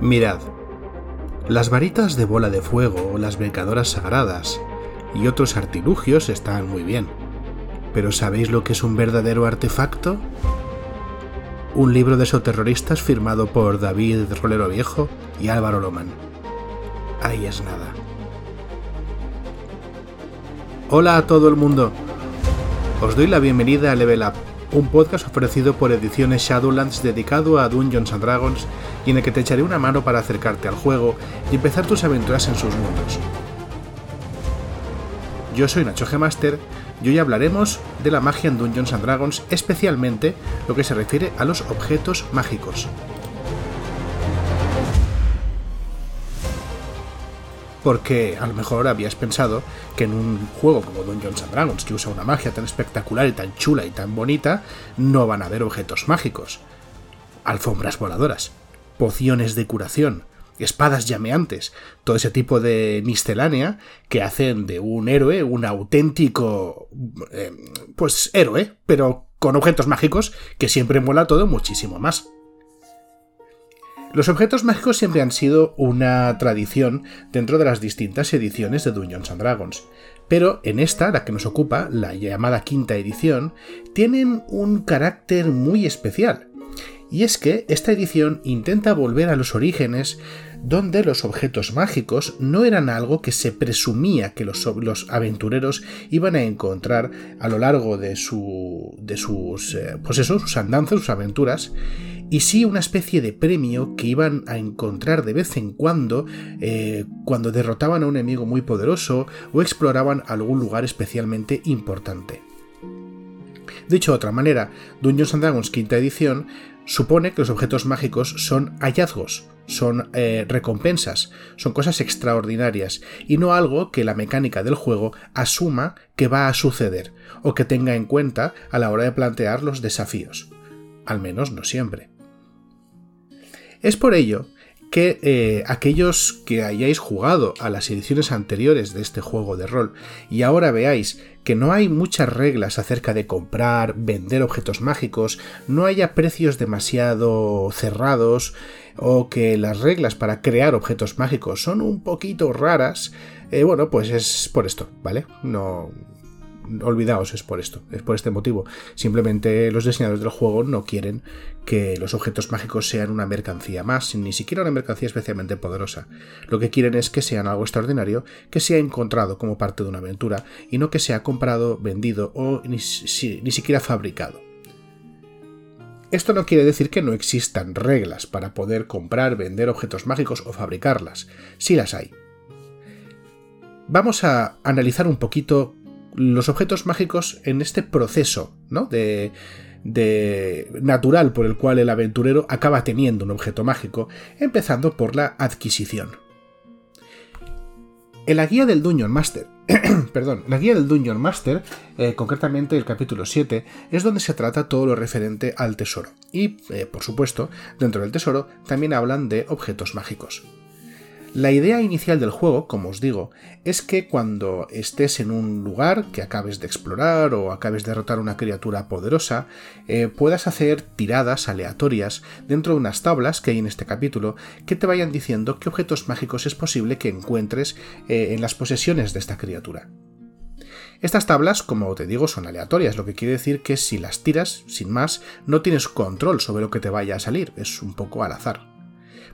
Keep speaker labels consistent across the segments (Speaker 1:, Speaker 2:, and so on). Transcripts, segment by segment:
Speaker 1: Mirad, las varitas de bola de fuego, las brincadoras sagradas y otros artilugios están muy bien. Pero ¿sabéis lo que es un verdadero artefacto? Un libro de esoterroristas firmado por David Rolero Viejo y Álvaro Loman. Ahí es nada. Hola a todo el mundo. Os doy la bienvenida a Level Up, un podcast ofrecido por Ediciones Shadowlands dedicado a Dungeons Dragons y en el que te echaré una mano para acercarte al juego y empezar tus aventuras en sus mundos. Yo soy Nacho G. Master y hoy hablaremos de la magia en Dungeons and Dragons, especialmente lo que se refiere a los objetos mágicos. porque a lo mejor habías pensado que en un juego como Dungeons and Dragons, que usa una magia tan espectacular y tan chula y tan bonita, no van a haber objetos mágicos. Alfombras voladoras, pociones de curación, espadas llameantes, todo ese tipo de miscelánea que hacen de un héroe un auténtico... Eh, pues héroe, pero con objetos mágicos que siempre mola todo muchísimo más. Los objetos mágicos siempre han sido una tradición dentro de las distintas ediciones de Dungeons and Dragons, pero en esta, la que nos ocupa, la llamada quinta edición, tienen un carácter muy especial. Y es que esta edición intenta volver a los orígenes donde los objetos mágicos no eran algo que se presumía que los, aventureros iban a encontrar a lo largo de, su, de sus, eh, pues sus andanzas, sus aventuras, y sí una especie de premio que iban a encontrar de vez en cuando eh, cuando derrotaban a un enemigo muy poderoso o exploraban algún lugar especialmente importante. Dicho de otra manera, Dungeons and Dragons quinta edición supone que los objetos mágicos son hallazgos, son eh, recompensas, son cosas extraordinarias y no algo que la mecánica del juego asuma que va a suceder o que tenga en cuenta a la hora de plantear los desafíos. Al menos no siempre. Es por ello que eh, aquellos que hayáis jugado a las ediciones anteriores de este juego de rol y ahora veáis que no hay muchas reglas acerca de comprar, vender objetos mágicos, no haya precios demasiado cerrados o que las reglas para crear objetos mágicos son un poquito raras, eh, bueno, pues es por esto, ¿vale? No, olvidaos, es por esto, es por este motivo. Simplemente los diseñadores del juego no quieren que los objetos mágicos sean una mercancía más, ni siquiera una mercancía especialmente poderosa. Lo que quieren es que sean algo extraordinario, que sea encontrado como parte de una aventura y no que sea comprado, vendido o ni, ni siquiera fabricado. Esto no quiere decir que no existan reglas para poder comprar, vender objetos mágicos o fabricarlas. Sí las hay. Vamos a analizar un poquito los objetos mágicos en este proceso ¿no? de, natural por el cual el aventurero acaba teniendo un objeto mágico, empezando por la adquisición. En la guía del Dungeon Master, perdón, la guía del Master, eh, concretamente el capítulo 7, es donde se trata todo lo referente al tesoro. Y, eh, por supuesto, dentro del tesoro también hablan de objetos mágicos. La idea inicial del juego, como os digo, es que cuando estés en un lugar que acabes de explorar o acabes de derrotar una criatura poderosa, eh, puedas hacer tiradas aleatorias dentro de unas tablas que hay en este capítulo que te vayan diciendo qué objetos mágicos es posible que encuentres eh, en las posesiones de esta criatura. Estas tablas, como te digo, son aleatorias, lo que quiere decir que si las tiras, sin más, no tienes control sobre lo que te vaya a salir, es un poco al azar.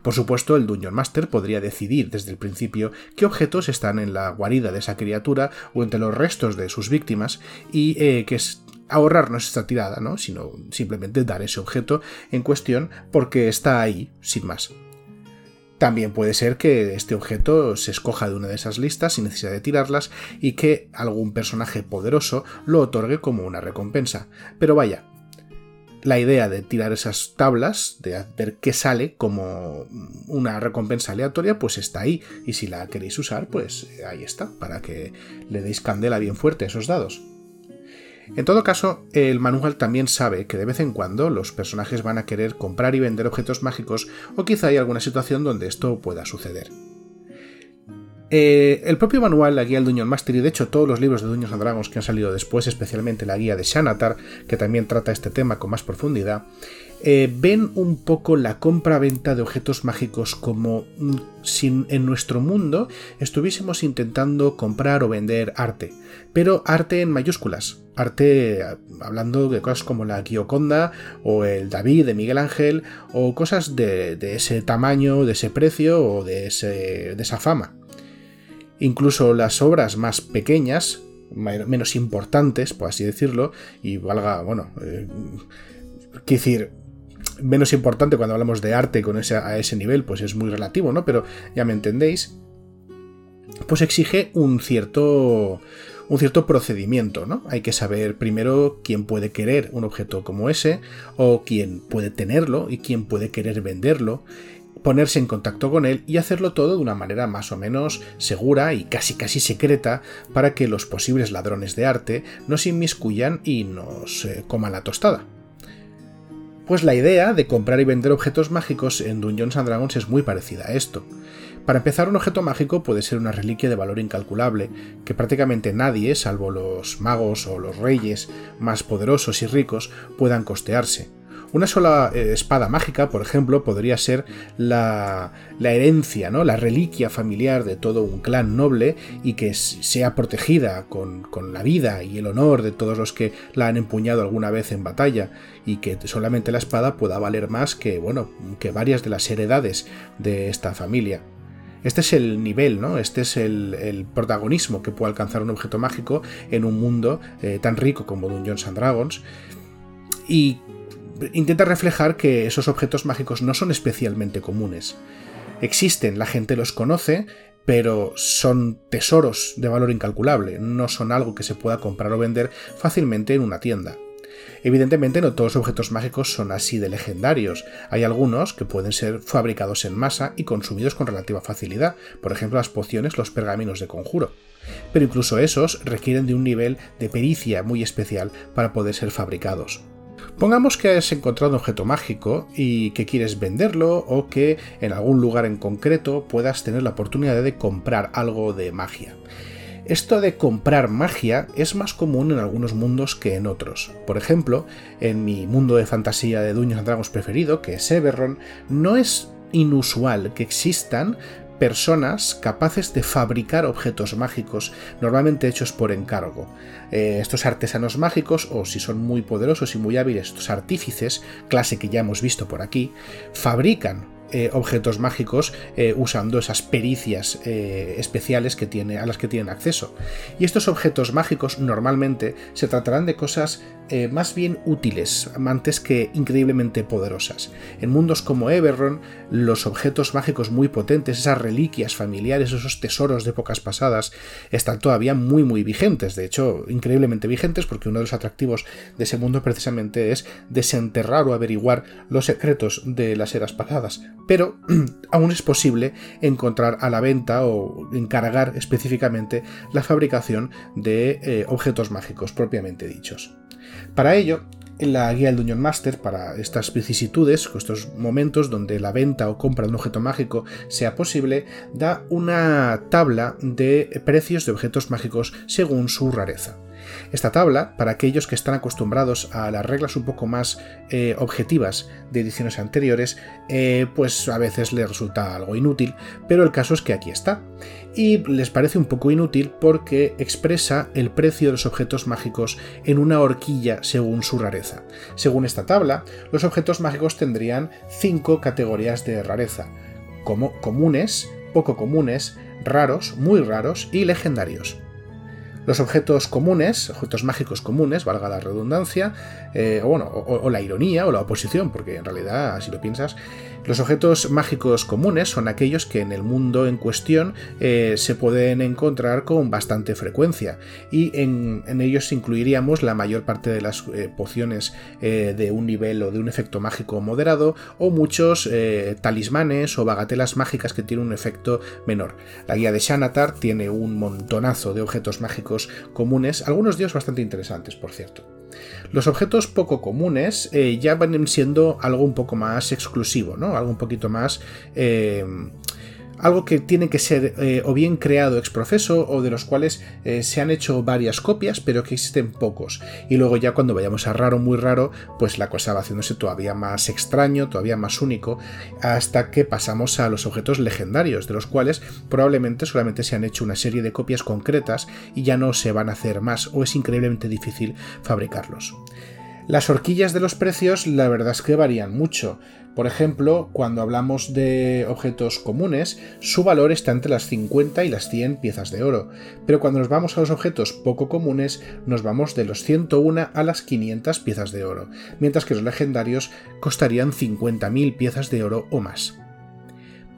Speaker 1: Por supuesto, el Dungeon Master podría decidir desde el principio qué objetos están en la guarida de esa criatura o entre los restos de sus víctimas y eh, que es ahorrarnos esta tirada, ¿no? sino simplemente dar ese objeto en cuestión porque está ahí, sin más. También puede ser que este objeto se escoja de una de esas listas sin necesidad de tirarlas y que algún personaje poderoso lo otorgue como una recompensa. Pero vaya, la idea de tirar esas tablas, de ver qué sale como una recompensa aleatoria, pues está ahí. Y si la queréis usar, pues ahí está, para que le deis candela bien fuerte a esos dados. En todo caso, el manual también sabe que de vez en cuando los personajes van a querer comprar y vender objetos mágicos o quizá hay alguna situación donde esto pueda suceder. Eh, el propio manual, la guía del Dungeon Master y de hecho todos los libros de Dungeons and Dragons que han salido después, especialmente la guía de Shanatar, que también trata este tema con más profundidad, eh, ven un poco la compra-venta de objetos mágicos como mm, si en nuestro mundo estuviésemos intentando comprar o vender arte, pero arte en mayúsculas, arte hablando de cosas como la Gioconda o el David de Miguel Ángel o cosas de, ese tamaño, de ese precio o de, de esa fama. Incluso las obras más pequeñas, menos importantes, por así decirlo, y valga, bueno, eh, decir, menos importante cuando hablamos de arte con ese, a ese nivel, pues es muy relativo, ¿no? Pero ya me entendéis, pues exige un cierto un cierto procedimiento, ¿no? Hay que saber primero quién puede querer un objeto como ese, o quién puede tenerlo y quién puede querer venderlo, ponerse en contacto con él y hacerlo todo de una manera más o menos segura y casi casi secreta para que los posibles ladrones de arte no se inmiscuyan y nos coman la tostada. Pues la idea de comprar y vender objetos mágicos en Dungeons Dragons es muy parecida a esto. Para empezar, un objeto mágico puede ser una reliquia de valor incalculable, que prácticamente nadie, salvo los magos o los reyes más poderosos y ricos, puedan costearse. Una sola eh, espada mágica, por ejemplo, podría ser la, herencia, ¿no? la reliquia familiar de todo un clan noble y que sea protegida con, con, la vida y el honor de todos los que la han empuñado alguna vez en batalla y que solamente la espada pueda valer más que, bueno, que varias de las heredades de esta familia. Este es el nivel, ¿no? Este es el, protagonismo que puede alcanzar un objeto mágico en un mundo eh, tan rico como Dungeons and Dragons. Y intenta reflejar que esos objetos mágicos no son especialmente comunes. Existen, la gente los conoce, pero son tesoros de valor incalculable, no son algo que se pueda comprar o vender fácilmente en una tienda. Evidentemente no todos los objetos mágicos son así de legendarios, hay algunos que pueden ser fabricados en masa y consumidos con relativa facilidad, por ejemplo las pociones, los pergaminos de conjuro. Pero incluso esos requieren de un nivel de pericia muy especial para poder ser fabricados. Pongamos que has encontrado un objeto mágico y que quieres venderlo o que en algún lugar en concreto puedas tener la oportunidad de comprar algo de magia. Esto de comprar magia es más común en algunos mundos que en otros. Por ejemplo, en mi mundo de fantasía de Dungeons Dragons preferido, que es Everron, no es inusual que existan personas capaces de fabricar objetos mágicos, normalmente hechos por encargo. Eh, estos artesanos mágicos, o si son muy poderosos y muy hábiles, estos artífices, clase que ya hemos visto por aquí, fabrican eh, objetos mágicos eh, usando esas pericias eh, especiales que tiene, a las que tienen acceso. Y estos objetos mágicos normalmente se tratarán de cosas más bien útiles, antes que increíblemente poderosas. En mundos como Everron, los objetos mágicos muy potentes, esas reliquias familiares, esos tesoros de épocas pasadas, están todavía muy muy vigentes. De hecho, increíblemente vigentes porque uno de los atractivos de ese mundo precisamente es desenterrar o averiguar los secretos de las eras pasadas pero aún es posible encontrar a la venta o encargar específicamente la fabricación de eh, objetos mágicos propiamente dichos. Para ello, en la guía del Dungeon Master, para estas vicisitudes, estos momentos donde la venta o compra de un objeto mágico sea posible, da una tabla de precios de objetos mágicos según su rareza. Esta tabla, para aquellos que están acostumbrados a las reglas un poco más eh, objetivas de ediciones anteriores, eh, pues a veces les resulta algo inútil, pero el caso es que aquí está. Y les parece un poco inútil porque expresa el precio de los objetos mágicos en una horquilla según su rareza. Según esta tabla, los objetos mágicos tendrían cinco categorías de rareza, como comunes, poco comunes, raros, muy raros y legendarios. Los objetos comunes, objetos mágicos comunes, valga la redundancia, eh, o, bueno, o, la ironía o la oposición, porque en realidad, si lo piensas, los objetos mágicos comunes son aquellos que en el mundo en cuestión eh, se pueden encontrar con bastante frecuencia y en, ellos incluiríamos la mayor parte de las eh, pociones de un nivel o de un efecto mágico moderado o muchos talismanes o bagatelas mágicas que tienen un efecto menor. La guía de Shanatar tiene un montonazo de objetos mágicos comunes, algunos de bastante interesantes, por cierto. Los objetos poco comunes eh, ya van siendo algo un poco más exclusivo, ¿no? Algo un poquito más. Eh, algo que tiene que ser eh, o bien creado ex profeso o de los cuales eh, se han hecho varias copias pero que existen pocos. Y luego ya cuando vayamos a raro muy raro pues la cosa va haciéndose todavía más extraño todavía más único hasta que pasamos a los objetos legendarios de los cuales probablemente solamente se han hecho una serie de copias concretas y ya no se van a hacer más o es increíblemente difícil fabricarlos las horquillas de los precios la verdad es que varían mucho. Por ejemplo, cuando hablamos de objetos comunes, su valor está entre las 50 y las 100 piezas de oro, pero cuando nos vamos a los objetos poco comunes, nos vamos de los 101 a las 500 piezas de oro, mientras que los legendarios costarían 50.000 piezas de oro o más.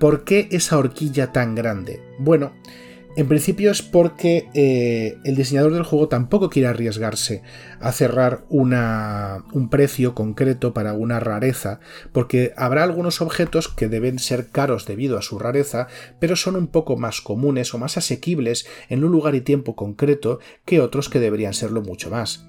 Speaker 1: ¿Por qué esa horquilla tan grande? Bueno, en principio es porque eh, el diseñador del juego tampoco quiere arriesgarse a cerrar un precio concreto para una rareza, porque habrá algunos objetos que deben ser caros debido a su rareza, pero son un poco más comunes o más asequibles en un lugar y tiempo concreto que otros que deberían serlo mucho más.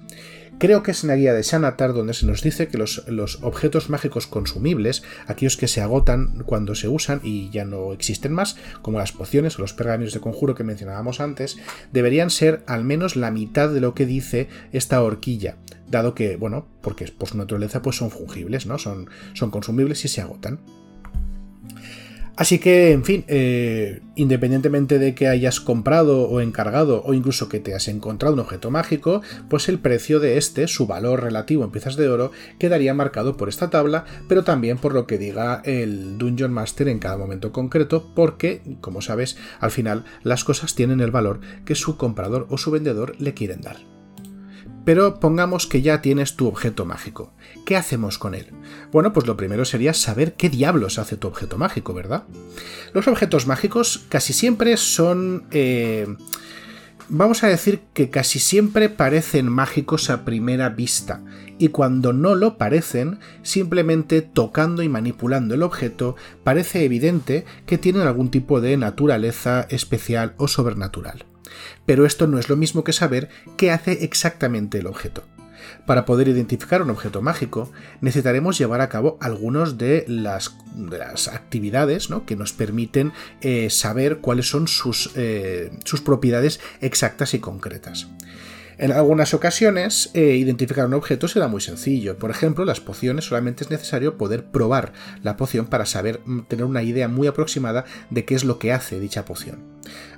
Speaker 1: Creo que es en la guía de Sanatar donde se nos dice que los, objetos mágicos consumibles, aquellos que se agotan cuando se usan y ya no existen más, como las pociones o los pergaminos de conjuro que mencionábamos antes, deberían ser al menos la mitad de lo que dice esta horquilla, dado que, bueno, porque por su naturaleza pues son fungibles, ¿no? Son, son consumibles y se agotan. Así que, en fin, eh, independientemente de que hayas comprado o encargado o incluso que te has encontrado un objeto mágico, pues el precio de este, su valor relativo en piezas de oro, quedaría marcado por esta tabla, pero también por lo que diga el Dungeon Master en cada momento concreto, porque, como sabes, al final las cosas tienen el valor que su comprador o su vendedor le quieren dar. Pero pongamos que ya tienes tu objeto mágico. ¿Qué hacemos con él? Bueno, pues lo primero sería saber qué diablos hace tu objeto mágico, ¿verdad? Los objetos mágicos casi siempre son... Eh, vamos a decir que casi siempre parecen mágicos a primera vista, y cuando no lo parecen, simplemente tocando y manipulando el objeto, parece evidente que tienen algún tipo de naturaleza especial o sobrenatural. Pero esto no es lo mismo que saber qué hace exactamente el objeto. Para poder identificar un objeto mágico, necesitaremos llevar a cabo algunas de las, actividades que nos permiten eh, saber cuáles son sus, eh, sus propiedades exactas y concretas. En algunas ocasiones, eh, identificar un objeto será muy sencillo. Por ejemplo, las pociones solamente es necesario poder probar la poción para saber mm, tener una idea muy aproximada de qué es lo que hace dicha poción.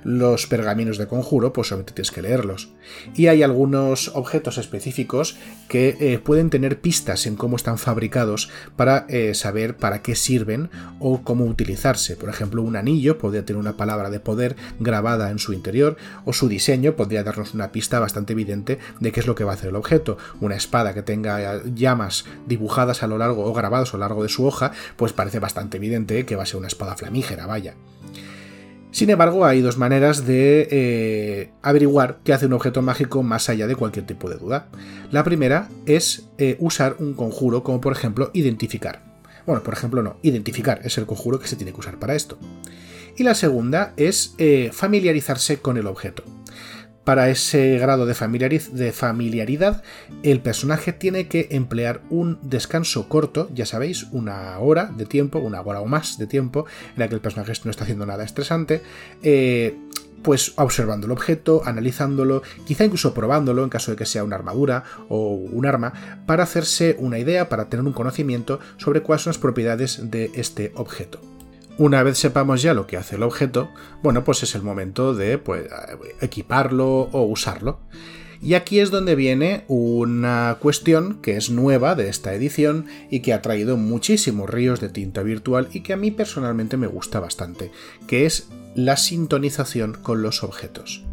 Speaker 1: Los pergaminos de conjuro, pues solamente tienes que leerlos. Y hay algunos objetos específicos que eh, pueden tener pistas en cómo están fabricados para eh, saber para qué sirven o cómo utilizarse. Por ejemplo, un anillo podría tener una palabra de poder grabada en su interior, o su diseño podría darnos una pista bastante evidente de qué es lo que va a hacer el objeto. Una espada que tenga llamas dibujadas a lo largo o grabados a lo largo de su hoja, pues parece bastante evidente que va a ser una espada flamígera, vaya. Sin embargo, hay dos maneras de eh, averiguar qué hace un objeto mágico más allá de cualquier tipo de duda. La primera es eh, usar un conjuro, como por ejemplo identificar. Bueno, por ejemplo no, identificar es el conjuro que se tiene que usar para esto. Y la segunda es eh, familiarizarse con el objeto. Para ese grado de, familiaridad, el personaje tiene que emplear un descanso corto, ya sabéis, una hora de tiempo, una hora o más de tiempo, en la que el personaje no está haciendo nada estresante, eh, pues observando el objeto, analizándolo, quizá incluso probándolo en caso de que sea una armadura o un arma, para hacerse una idea, para tener un conocimiento sobre cuáles son las propiedades de este objeto. Una vez sepamos ya lo que hace el objeto, bueno, pues es el momento de pues, equiparlo o usarlo. Y aquí es donde viene una cuestión que es nueva de esta edición y que ha traído muchísimos ríos de tinta virtual y que a mí personalmente me gusta bastante, que es la sintonización con los objetos.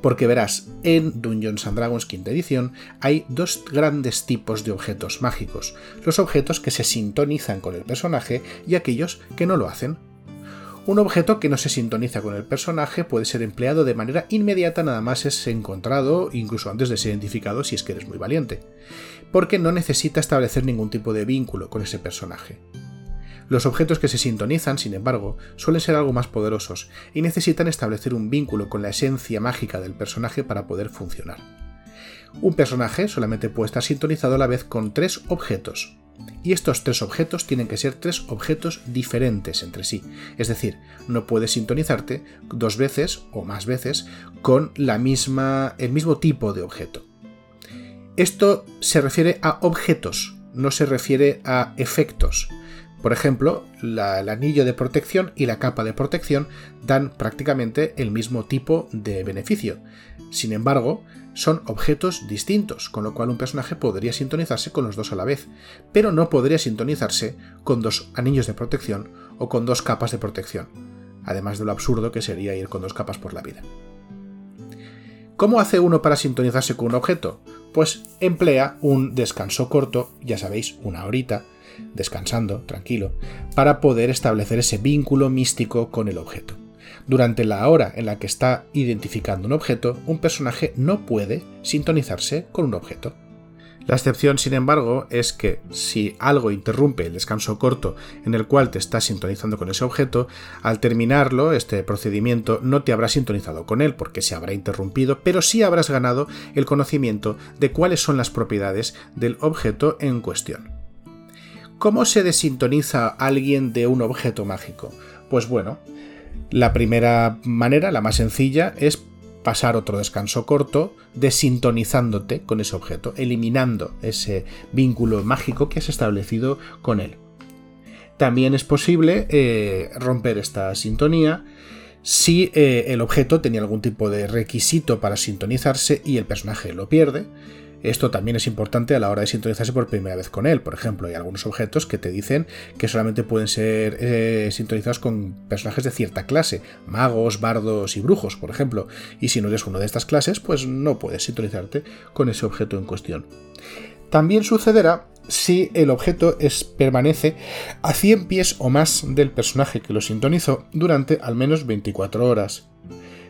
Speaker 1: Porque verás, en Dungeons and Dragons quinta edición hay dos grandes tipos de objetos mágicos, los objetos que se sintonizan con el personaje y aquellos que no lo hacen. Un objeto que no se sintoniza con el personaje puede ser empleado de manera inmediata nada más es encontrado, incluso antes de ser identificado si es que eres muy valiente, porque no necesita establecer ningún tipo de vínculo con ese personaje. Los objetos que se sintonizan, sin embargo, suelen ser algo más poderosos y necesitan establecer un vínculo con la esencia mágica del personaje para poder funcionar. Un personaje solamente puede estar sintonizado a la vez con tres objetos, Y estos tres objetos tienen que ser tres objetos diferentes entre sí. Es decir, no puedes sintonizarte dos veces o más veces con la misma, el mismo tipo de objeto. Esto se refiere a objetos, no se refiere a efectos. Por ejemplo, el anillo de protección y la capa de protección dan prácticamente el mismo tipo de beneficio. Sin embargo, son objetos distintos, con lo cual un personaje podría sintonizarse con los dos a la vez, pero no podría sintonizarse con dos anillos de protección o con dos capas de protección, además de lo absurdo que sería ir con dos capas por la vida. ¿Cómo hace uno para sintonizarse con un objeto? Pues emplea un descanso corto, ya sabéis, una horita, descansando, tranquilo, para poder establecer ese vínculo místico con el objeto. Durante la hora en la que está identificando un objeto, un personaje no puede sintonizarse con un objeto. La excepción, sin embargo, es que si algo interrumpe el descanso corto en el cual te estás sintonizando con ese objeto, al terminarlo, este procedimiento no te habrá sintonizado con él porque se habrá interrumpido, pero sí habrás ganado el conocimiento de cuáles son las propiedades del objeto en cuestión. ¿Cómo se desintoniza alguien de un objeto mágico? Pues bueno, la primera manera, la más sencilla, es pasar otro descanso corto desintonizándote con ese objeto, eliminando ese vínculo mágico que has establecido con él. También es posible eh, romper esta sintonía si eh, el objeto tenía algún tipo de requisito para sintonizarse y el personaje lo pierde, esto también es importante a la hora de sintonizarse por primera vez con él. Por ejemplo, hay algunos objetos que te dicen que solamente pueden ser eh, sintonizados con personajes de cierta clase, magos, bardos y brujos, por ejemplo. Y si no eres uno de estas clases, pues no puedes sintonizarte con ese objeto en cuestión. También sucederá si el objeto permanece a 100 pies o más del personaje que lo sintonizó durante al menos 24 horas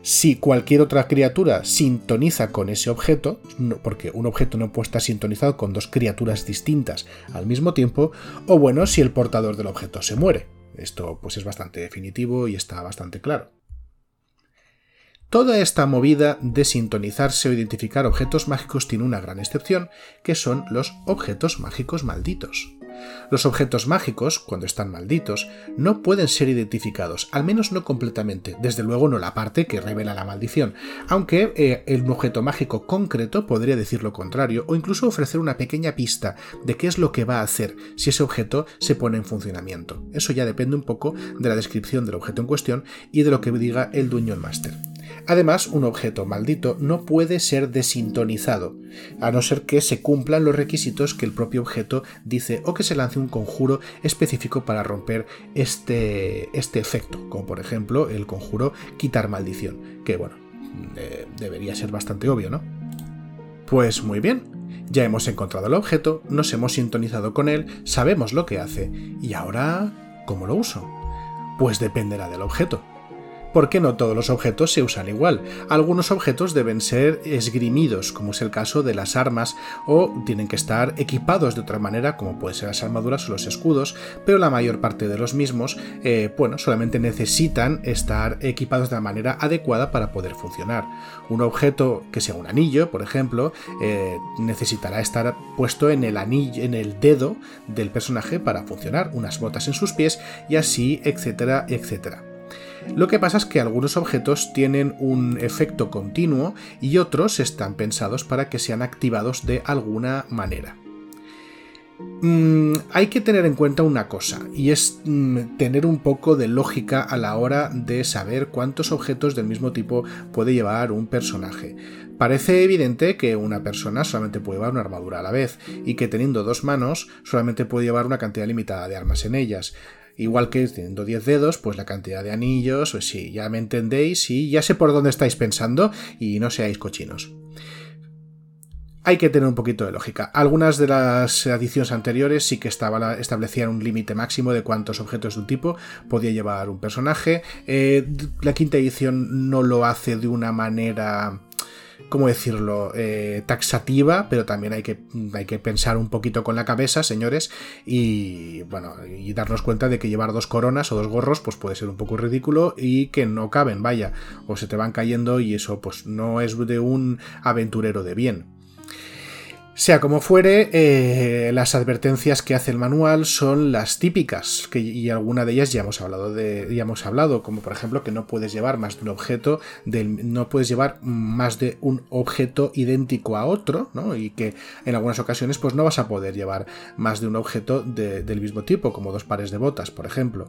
Speaker 1: si cualquier otra criatura sintoniza con ese objeto, porque un objeto no puede estar sintonizado con dos criaturas distintas al mismo tiempo, o bueno, si el portador del objeto se muere. Esto pues es bastante definitivo y está bastante claro. Toda esta movida de sintonizarse o identificar objetos mágicos tiene una gran excepción, que son los objetos mágicos malditos. Los objetos mágicos, cuando están malditos, no pueden ser identificados, al menos no completamente, desde luego no la parte que revela la maldición, aunque eh, un objeto mágico concreto podría decir lo contrario o incluso ofrecer una pequeña pista de qué es lo que va a hacer si ese objeto se pone en funcionamiento. Eso ya depende un poco de la descripción del objeto en cuestión y de lo que diga el dueño el máster. Además, un objeto maldito no puede ser desintonizado, a no ser que se cumplan los requisitos que el propio objeto dice o que se lance un conjuro específico para romper este, este efecto, como por ejemplo el conjuro quitar maldición, que bueno, debería ser bastante obvio, ¿no? Pues muy bien, ya hemos encontrado el objeto, nos hemos sintonizado con él, sabemos lo que hace, y ahora, ¿cómo lo uso? Pues dependerá del objeto porque no todos los objetos se usan igual. Algunos objetos deben ser esgrimidos, como es el caso de las armas, o tienen que estar equipados de otra manera, como pueden ser las armaduras o los escudos, pero la mayor parte de los mismos, eh, bueno, solamente necesitan estar equipados de la manera adecuada para poder funcionar. Un objeto que sea un anillo, por ejemplo, eh, necesitará estar puesto en el anillo, en el dedo del personaje para funcionar, unas botas en sus pies y así, etcétera, etcétera. Lo que pasa es que algunos objetos tienen un efecto continuo y otros están pensados para que sean activados de alguna manera. Mm, hay que tener en cuenta una cosa, y es mm, tener un poco de lógica a la hora de saber cuántos objetos del mismo tipo puede llevar un personaje. Parece evidente que una persona solamente puede llevar una armadura a la vez, y que teniendo dos manos solamente puede llevar una cantidad limitada de armas en ellas. Igual que teniendo 10 dedos, pues la cantidad de anillos, pues sí, ya me entendéis y ya sé por dónde estáis pensando y no seáis cochinos. Hay que tener un poquito de lógica. Algunas de las ediciones anteriores sí que estaba, establecían un límite máximo de cuántos objetos de un tipo podía llevar un personaje. Eh, la quinta edición no lo hace de una manera ¿cómo decirlo?, eh, taxativa, pero también hay que, hay que pensar un poquito con la cabeza, señores, y bueno, y darnos cuenta de que llevar dos coronas o dos gorros, pues puede ser un poco ridículo y que no caben, vaya, o se te van cayendo y eso pues no es de un aventurero de bien. Sea como fuere, eh, las advertencias que hace el manual son las típicas, y alguna de ellas ya hemos hablado ya hemos hablado, como por ejemplo que no puedes llevar más de un objeto, del, no puedes llevar más de un objeto idéntico a otro, ¿no? Y que en algunas ocasiones pues no vas a poder llevar más de un objeto del mismo tipo, como dos pares de botas, por ejemplo.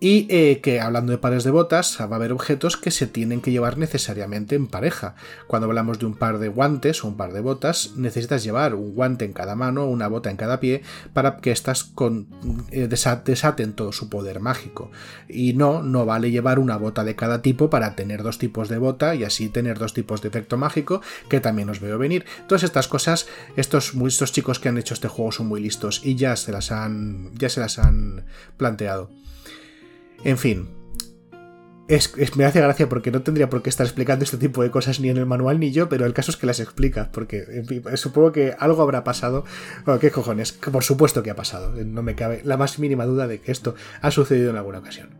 Speaker 1: Y eh, que hablando de pares de botas, va a haber objetos que se tienen que llevar necesariamente en pareja. Cuando hablamos de un par de guantes o un par de botas, necesitas llevar un guante en cada mano, una bota en cada pie, para que éstas con, eh, desaten todo su poder mágico. Y no, no vale llevar una bota de cada tipo para tener dos tipos de bota y así tener dos tipos de efecto mágico, que también os veo venir. Todas estas cosas, estos, estos chicos que han hecho este juego son muy listos y ya se las han, ya se las han planteado. En fin, es, me hace gracia porque no tendría por qué estar explicando este tipo de cosas ni en el manual ni yo, pero el caso es que las explica, porque supongo que algo habrá pasado. ¿qué cojones? Por supuesto que ha pasado, no me cabe la más mínima duda de que esto ha sucedido en alguna ocasión.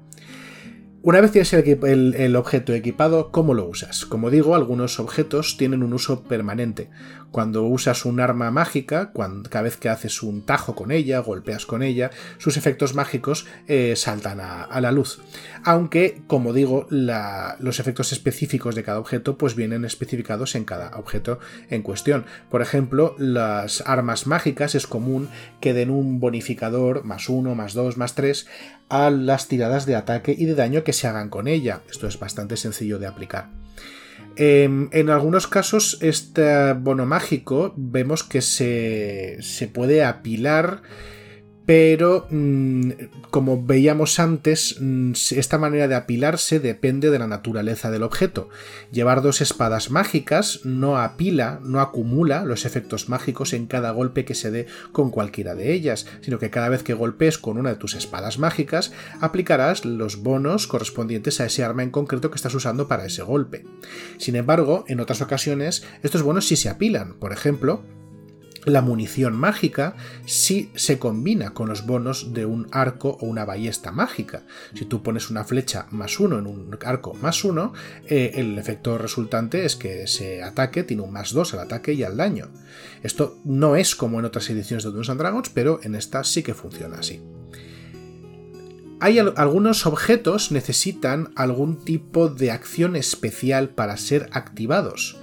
Speaker 1: Una vez tienes el, objeto equipado, ¿cómo lo usas? Como digo, algunos objetos tienen un uso permanente. Cuando usas un arma mágica, cada vez que haces un tajo con ella, golpeas con ella, sus efectos mágicos eh, saltan a, la luz. Aunque, como digo, los efectos específicos de cada objeto pues vienen especificados en cada objeto en cuestión. Por ejemplo, las armas mágicas es común que den un bonificador más uno, más dos, más tres a las tiradas de ataque y de daño que se hagan con ella. Esto es bastante sencillo de aplicar. Em, en algunos casos, este bono mágico vemos que se, se puede apilar pero mm, como veíamos antes, mm, esta manera de apilarse depende de la naturaleza del objeto. Llevar dos espadas mágicas no apila, no acumula los efectos mágicos en cada golpe que se dé con cualquiera de ellas, sino que cada vez que golpees con una de tus espadas mágicas, aplicarás los bonos correspondientes a ese arma en concreto que estás usando para ese golpe. Sin embargo, en otras ocasiones, estos bonos sí se apilan. Por ejemplo, la munición mágica sí se combina con los bonos de un arco o una ballesta mágica. Si tú pones una flecha más uno en un arco más uno, eh, el efecto resultante es que ese ataque tiene un más dos al ataque y al daño. Esto no es como en otras ediciones de Dungeons and Dragons, pero en esta sí que funciona así. Hay algunos objetos necesitan algún tipo de acción especial para ser activados.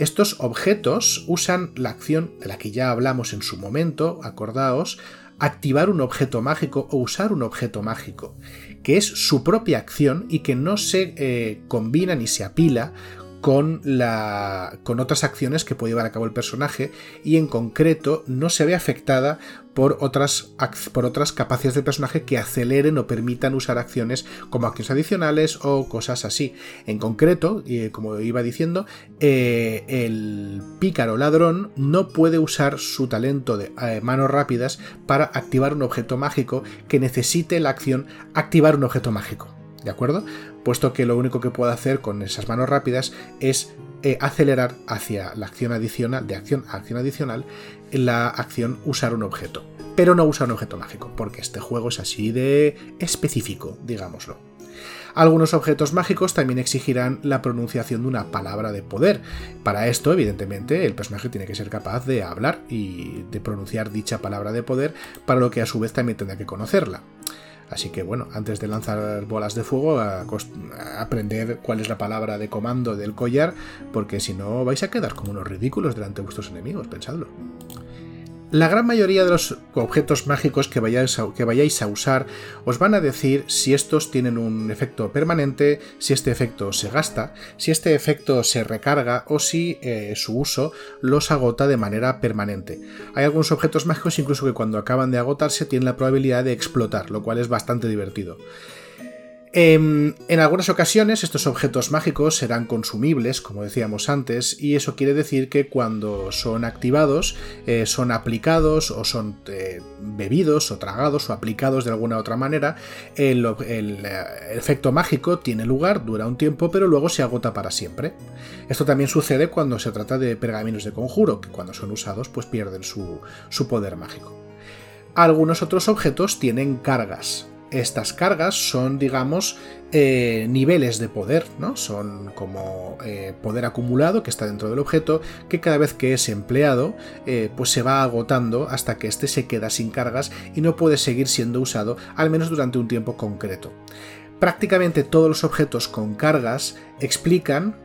Speaker 1: Estos objetos usan la acción de la que ya hablamos en su momento, acordaos, activar un objeto mágico o usar un objeto mágico, que es su propia acción y que no se eh, combina ni se apila con, otras acciones que puede llevar a cabo el personaje y en concreto no se ve afectada por otras, por otras capacidades del personaje que aceleren o permitan usar acciones como acciones adicionales o cosas así. En concreto, como iba diciendo, eh, el pícaro ladrón no puede usar su talento de eh, manos rápidas para activar un objeto mágico que necesite la acción activar un objeto mágico. ¿De acuerdo? Puesto que lo único que puede hacer con esas manos rápidas es eh, acelerar hacia la acción adicional, de acción a acción adicional, la acción usar un objeto. Pero no usar un objeto mágico, porque este juego es así de específico, digámoslo. Algunos objetos mágicos también exigirán la pronunciación de una palabra de poder. Para esto, evidentemente, el personaje tiene que ser capaz de hablar y de pronunciar dicha palabra de poder, para lo que a su vez también tendrá que conocerla. Así que bueno, antes de lanzar bolas de fuego, aprender cuál es la palabra de comando del collar, porque si no vais a quedar como unos ridículos delante de vuestros enemigos, pensadlo. La gran mayoría de los objetos mágicos que vayáis, a, usar os van a decir si estos tienen un efecto permanente, si este efecto se gasta, si este efecto se recarga o si eh, su uso los agota de manera permanente. Hay algunos objetos mágicos incluso que cuando acaban de agotarse tienen la probabilidad de explotar, lo cual es bastante divertido. Em, en, algunas ocasiones estos objetos mágicos serán consumibles, como decíamos antes, y eso quiere decir que cuando son activados, eh, son aplicados o son eh, bebidos o tragados o aplicados de alguna otra manera, el, eh, efecto mágico tiene lugar, dura un tiempo, pero luego se agota para siempre. Esto también sucede cuando se trata de pergaminos de conjuro, que cuando son usados pues pierden su poder mágico. Algunos otros objetos tienen cargas, Estas cargas son, digamos, eh, niveles de poder, ¿no? Son como eh, poder acumulado que está dentro del objeto, que cada vez que es empleado, eh, pues se va agotando hasta que éste se queda sin cargas y no puede seguir siendo usado, al menos durante un tiempo concreto. Prácticamente todos los objetos con cargas explican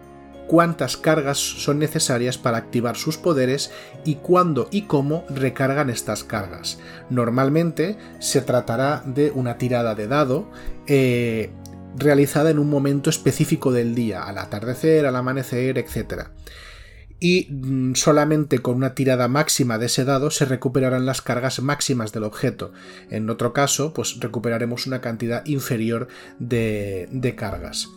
Speaker 1: cuántas cargas son necesarias para activar sus poderes y cuándo y cómo recargan estas cargas. Normalmente se tratará de una tirada de dado eh, realizada en un momento específico del día, al atardecer, al amanecer, etc. Y mm, solamente con una tirada máxima de ese dado se recuperarán las cargas máximas del objeto. En otro caso, pues recuperaremos una cantidad inferior de cargas.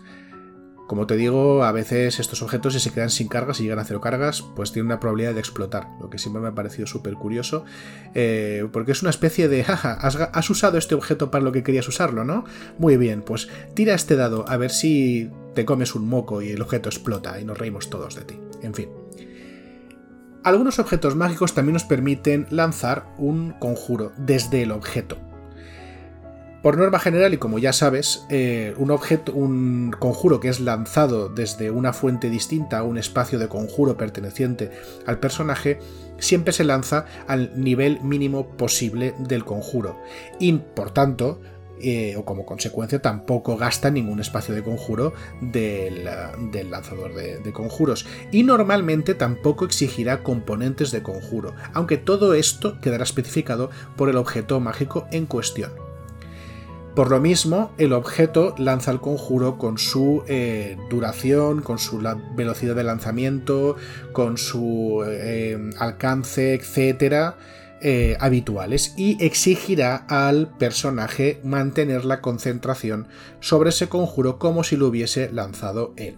Speaker 1: Como te digo, a veces estos objetos si se quedan sin cargas y llegan a cero cargas, pues tienen una probabilidad de explotar, lo que siempre me ha parecido súper curioso, eh, porque es una especie de, jaja, has, usado este objeto para lo que querías usarlo, ¿no? Muy bien, pues tira este dado a ver si te comes un moco y el objeto explota y nos reímos todos de ti. En fin. Algunos objetos mágicos también nos permiten lanzar un conjuro desde el objeto. Por norma general, y como ya sabes, eh, un objeto, un conjuro que es lanzado desde una fuente distinta a un espacio de conjuro perteneciente al personaje, siempre se lanza al nivel mínimo posible del conjuro. Y por tanto, eh, o como consecuencia, tampoco gasta ningún espacio de conjuro del, lanzador de, de, conjuros. Y normalmente tampoco exigirá componentes de conjuro, aunque todo esto quedará especificado por el objeto mágico en cuestión. Por lo mismo, el objeto lanza el conjuro con su eh, duración, con su velocidad de lanzamiento, con su eh, alcance, etcétera, eh, habituales y exigirá al personaje mantener la concentración sobre ese conjuro como si lo hubiese lanzado él.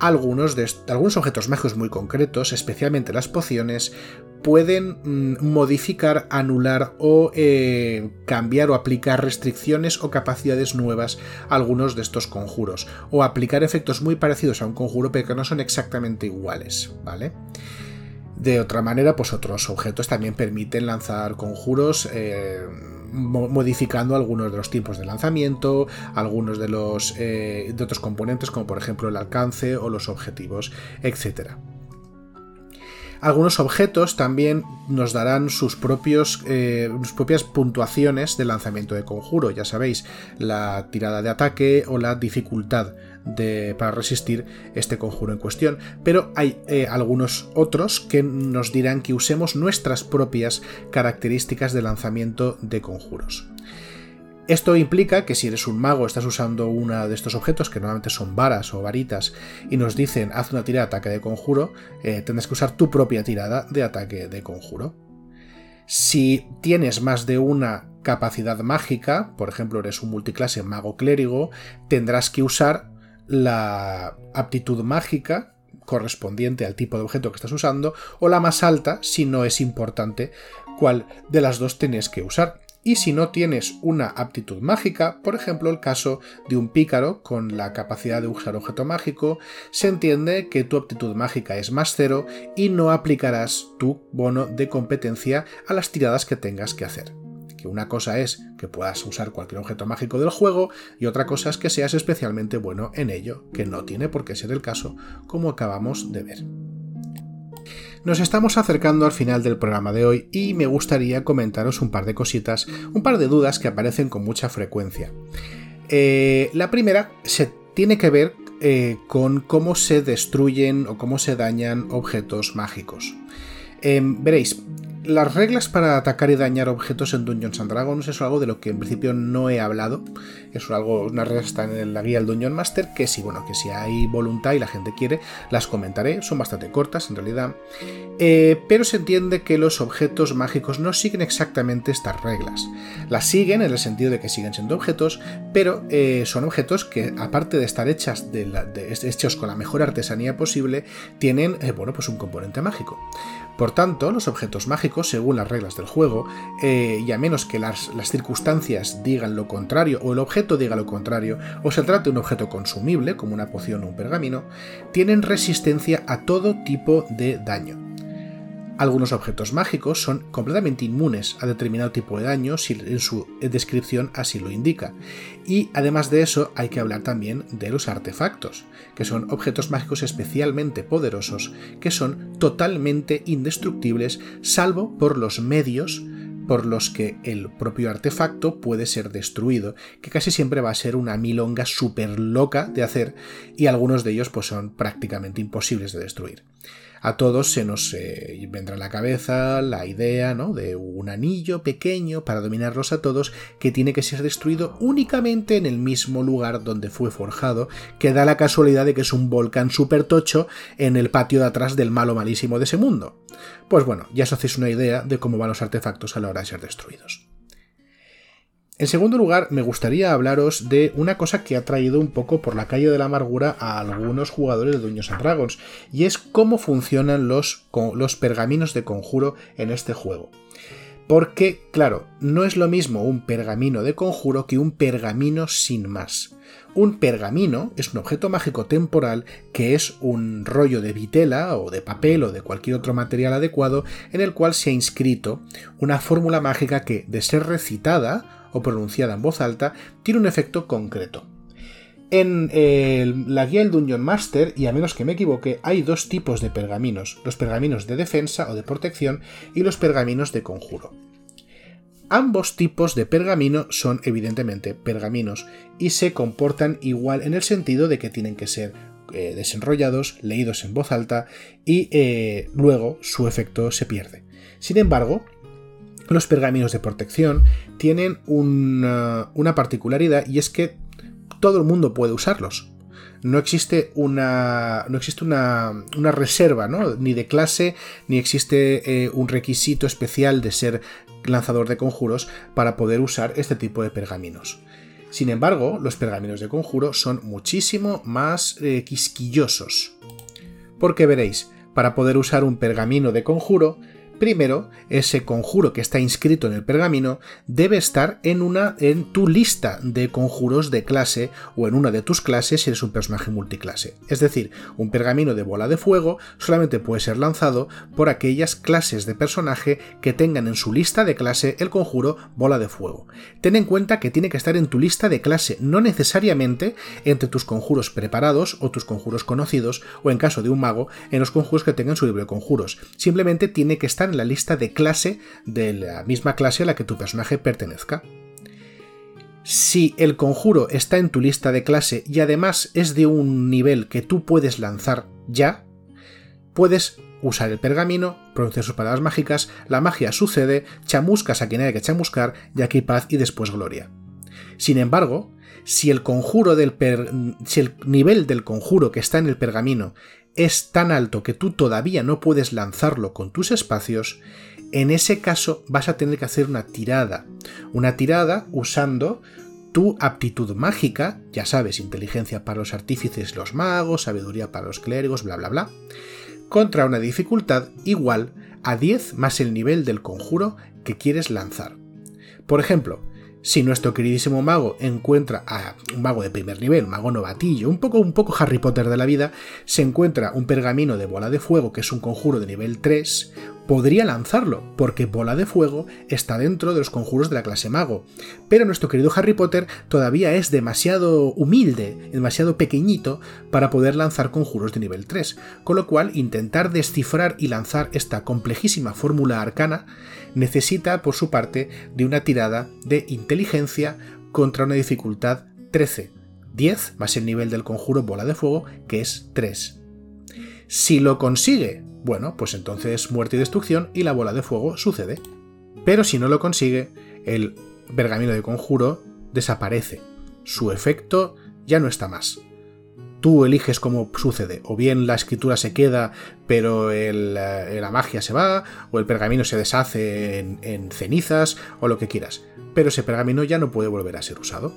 Speaker 1: Algunos, de algunos objetos mágicos muy concretos, especialmente las pociones, pueden mm, modificar, anular o eh, cambiar o aplicar restricciones o capacidades nuevas a algunos de estos conjuros, o aplicar efectos muy parecidos a un conjuro pero que no son exactamente iguales, ¿vale? De otra manera, pues otros objetos también permiten lanzar conjuros eh, modificando algunos de los tiempos de lanzamiento, algunos de los eh, de otros componentes, como por ejemplo el alcance o los objetivos, etcétera. Algunos objetos también nos darán sus, propios, eh, sus propias puntuaciones de lanzamiento de conjuro, ya sabéis, la tirada de ataque o la dificultad de, para resistir este conjuro en cuestión, pero hay eh, algunos otros que nos dirán que usemos nuestras propias características de lanzamiento de conjuros. Esto implica que si eres un mago, estás usando uno de estos objetos, que normalmente son varas o varitas, y nos dicen haz una tirada de ataque de conjuro, eh, tendrás que usar tu propia tirada de ataque de conjuro. Si tienes más de una capacidad mágica, por ejemplo, eres un multiclase mago clérigo, tendrás que usar la aptitud mágica correspondiente al tipo de objeto que estás usando, o la más alta si no es importante cuál de las dos tienes que usar y si no tienes una aptitud mágica, por ejemplo el caso de un pícaro con la capacidad de usar objeto mágico, se entiende que tu aptitud mágica es más cero y no aplicarás tu bono de competencia a las tiradas que tengas que hacer. Que una cosa es que puedas usar cualquier objeto mágico del juego y otra cosa es que seas especialmente bueno en ello, que no tiene por qué ser el caso, como acabamos de ver. Nos estamos acercando al final del programa de hoy y me gustaría comentaros un par de cositas, un par de dudas que aparecen con mucha frecuencia. Eh, la primera se tiene que ver eh, con cómo se destruyen o cómo se dañan objetos mágicos. Em, veréis, las reglas para atacar y dañar objetos en Dungeons and Dragons es algo de lo que en principio no he hablado. Es algo, unas reglas están en la guía del Dungeon Master que si, bueno, que si hay voluntad y la gente quiere, las comentaré. Son bastante cortas en realidad. Eh, pero se entiende que los objetos mágicos no siguen exactamente estas reglas. Las siguen en el sentido de que siguen siendo objetos, pero eh, son objetos que, aparte de estar hechas de hechos con la mejor artesanía posible, tienen, eh, bueno, pues un componente mágico. Por tanto, los objetos mágicos, según las reglas del juego, eh, y a menos que las, circunstancias digan lo contrario o el objeto diga lo contrario, o se trate de un objeto consumible, como una poción o un pergamino, tienen resistencia a todo tipo de daño. Algunos objetos mágicos son completamente inmunes a determinado tipo de daño si en su descripción así lo indica. Y además de eso hay que hablar también de los artefactos, que son objetos mágicos especialmente poderosos, que son totalmente indestructibles salvo por los medios por los que el propio artefacto puede ser destruido, que casi siempre va a ser una milonga súper loca de hacer y algunos de ellos pues son prácticamente imposibles de destruir a todos se nos eh, vendrá a la cabeza la idea ¿no? de un anillo pequeño para dominarlos a todos que tiene que ser destruido únicamente en el mismo lugar donde fue forjado, que da la casualidad de que es un volcán super tocho en el patio de atrás del malo malísimo de ese mundo. Pues bueno, ya os hacéis una idea de cómo van los artefactos a la hora de ser destruidos. En segundo lugar, me gustaría hablaros de una cosa que ha traído un poco por la calle de la amargura a algunos jugadores de Dungeons and Dragons, y es cómo funcionan los, los pergaminos de conjuro en este juego. Porque, claro, no es lo mismo un pergamino de conjuro que un pergamino sin más. Un pergamino es un objeto mágico temporal que es un rollo de vitela o de papel o de cualquier otro material adecuado en el cual se ha inscrito una fórmula mágica que, de ser recitada, o pronunciada en voz alta, tiene un efecto concreto. En la guía del Dungeon Master, y a menos que me equivoque, hay dos tipos de pergaminos, los pergaminos de defensa o de protección y los pergaminos de conjuro. Ambos tipos de pergamino son evidentemente pergaminos y se comportan igual en el sentido de que tienen que ser eh, desenrollados, leídos en voz alta y eh, luego su efecto se pierde. Sin embargo, los pergaminos de protección tienen una, particularidad y es que todo el mundo puede usarlos. No existe una. No existe una, reserva, ¿no? Ni de clase, ni existe eh, un requisito especial de ser lanzador de conjuros para poder usar este tipo de pergaminos. Sin embargo, los pergaminos de conjuro son muchísimo más eh, quisquillosos. Porque veréis, para poder usar un pergamino de conjuro, Primero, ese conjuro que está inscrito en el pergamino debe estar en una en tu lista de conjuros de clase o en una de tus clases si eres un personaje multiclase. Es decir, un pergamino de bola de fuego solamente puede ser lanzado por aquellas clases de personaje que tengan en su lista de clase el conjuro bola de fuego. Ten en cuenta que tiene que estar en tu lista de clase, no necesariamente entre tus conjuros preparados o tus conjuros conocidos o en caso de un mago en los conjuros que tengan su libro de conjuros. Simplemente tiene que estar la lista de clase de la misma clase a la que tu personaje pertenezca. Si el conjuro está en tu lista de clase y además es de un nivel que tú puedes lanzar ya, puedes usar el pergamino, pronunciar sus palabras mágicas, la magia sucede, chamuscas a quien haya que chamuscar y aquí paz y después gloria. Sin embargo, si el conjuro del si el nivel del conjuro que está en el pergamino es tan alto que tú todavía no puedes lanzarlo con tus espacios, en ese caso vas a tener que hacer una tirada. Una tirada usando tu aptitud mágica, ya sabes, inteligencia para los artífices, los magos, sabiduría para los clérigos, bla, bla, bla, contra una dificultad igual a 10 más el nivel del conjuro que quieres lanzar. Por ejemplo, si nuestro queridísimo mago encuentra a un mago de primer nivel, mago novatillo, un poco, un poco Harry Potter de la vida, se encuentra un pergamino de bola de fuego, que es un conjuro de nivel 3, podría lanzarlo, porque bola de fuego está dentro de los conjuros de la clase mago. Pero nuestro querido Harry Potter todavía es demasiado humilde, demasiado pequeñito para poder lanzar conjuros de nivel 3, con lo cual intentar descifrar y lanzar esta complejísima fórmula arcana necesita por su parte de una tirada de inteligencia contra una dificultad 13, 10 más el nivel del conjuro bola de fuego que es 3. Si lo consigue, bueno, pues entonces muerte y destrucción y la bola de fuego sucede. Pero si no lo consigue, el pergamino de conjuro desaparece. Su efecto ya no está más. Tú eliges cómo sucede. O bien la escritura se queda, pero eh, la magia se va, o el pergamino se deshace en cenizas, o lo que quieras. Pero ese pergamino ya no puede volver a ser usado.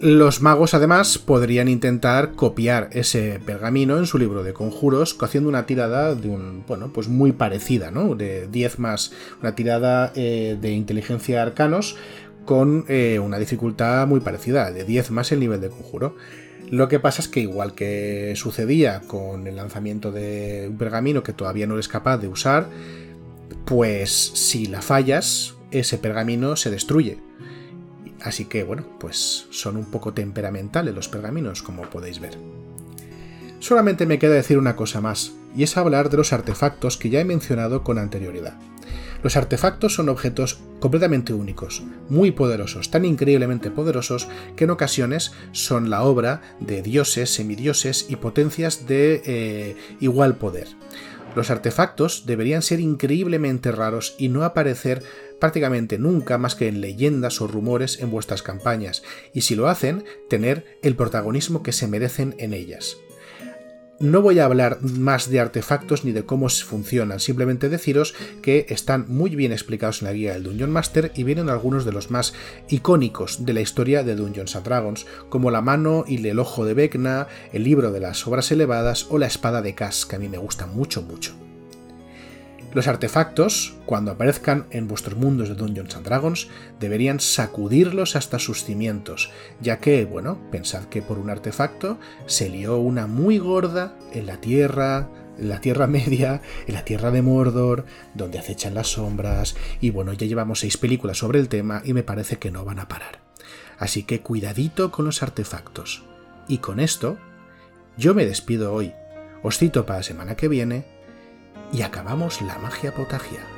Speaker 1: Los magos además podrían intentar copiar ese pergamino en su libro de conjuros haciendo una tirada de un, bueno, pues muy parecida, ¿no? De 10 más una tirada eh, de inteligencia arcanos con eh, una dificultad muy parecida, de 10 más el nivel de conjuro. Lo que pasa es que igual que sucedía con el lanzamiento de un pergamino que todavía no eres capaz de usar, pues si la fallas, ese pergamino se destruye. Así que bueno, pues son un poco temperamentales los pergaminos, como podéis ver. Solamente me queda decir una cosa más, y es hablar de los artefactos que ya he mencionado con anterioridad. Los artefactos son objetos completamente únicos, muy poderosos, tan increíblemente poderosos que en ocasiones son la obra de dioses, semidioses y potencias de eh, igual poder. Los artefactos deberían ser increíblemente raros y no aparecer prácticamente nunca más que en leyendas o rumores en vuestras campañas, y si lo hacen, tener el protagonismo que se merecen en ellas. No voy a hablar más de artefactos ni de cómo funcionan, simplemente deciros que están muy bien explicados en la guía del Dungeon Master y vienen algunos de los más icónicos de la historia de Dungeons Dragons, como la mano y el ojo de Vecna, el libro de las obras elevadas o la espada de Cass, que a mí me gusta mucho, mucho. Los artefactos, cuando aparezcan en vuestros mundos de Dungeons and Dragons, deberían sacudirlos hasta sus cimientos, ya que, bueno, pensad que por un artefacto se lió una muy gorda en la Tierra, en la Tierra Media, en la Tierra de Mordor, donde acechan las sombras, y bueno, ya llevamos seis películas sobre el tema y me parece que no van a parar. Así que cuidadito con los artefactos. Y con esto, yo me despido hoy. Os cito para la semana que viene y acabamos la magia potagia.